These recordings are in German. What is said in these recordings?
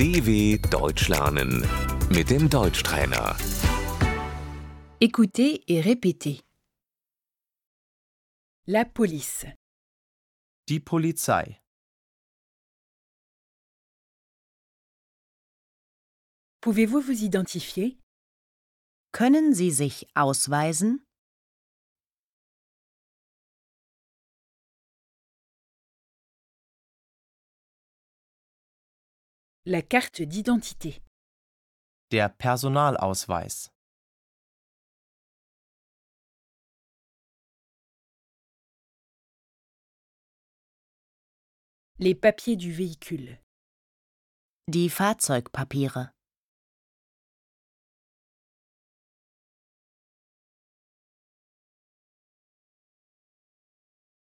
DW Deutsch lernen mit dem Deutschtrainer. Écoutez et répétez. La police, Die Polizei. pouvez-vous vous identifier Können Sie sich ausweisen? La carte d'identité, Der Personalausweis. les papiers du véhicule, Die Fahrzeugpapiere.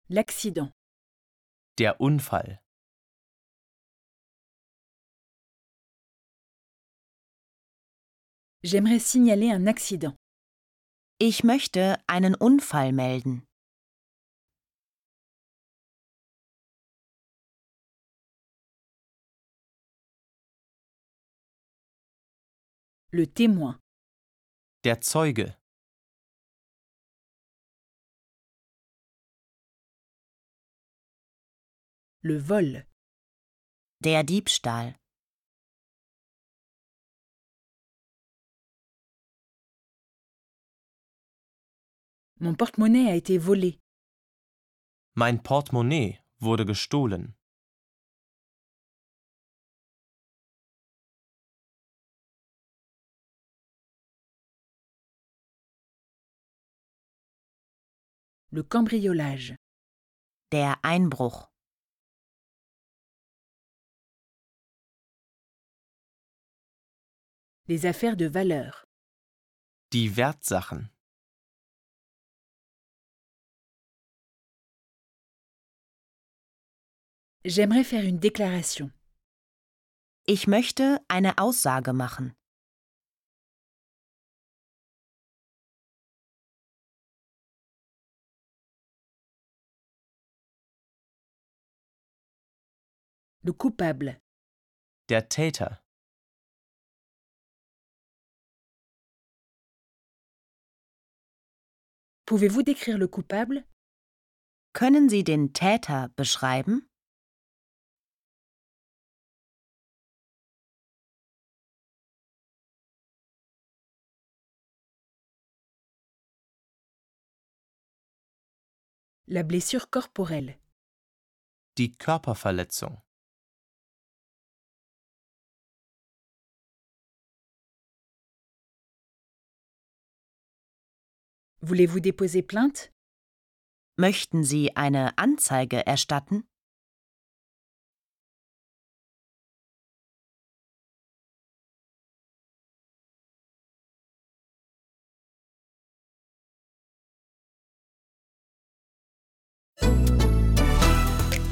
l'accident, Der Unfall. J'aimerais signaler un accident, Ich möchte einen Unfall melden. le témoin, Der Zeuge. le vol, Der Diebstahl. Mon porte-monnaie a été volé, Mein Portemonnaie wurde gestohlen. le cambriolage, Der Einbruch. les affaires de valeur, Die Wertsachen. J'aimerais faire une déclaration, Ich möchte eine Aussage machen. le coupable, Der Täter. pouvez-vous décrire le coupable Können Sie den Täter beschreiben? La blessure corporelle, Die Körperverletzung. voulez-vous déposer plainte Möchten Sie eine Anzeige erstatten?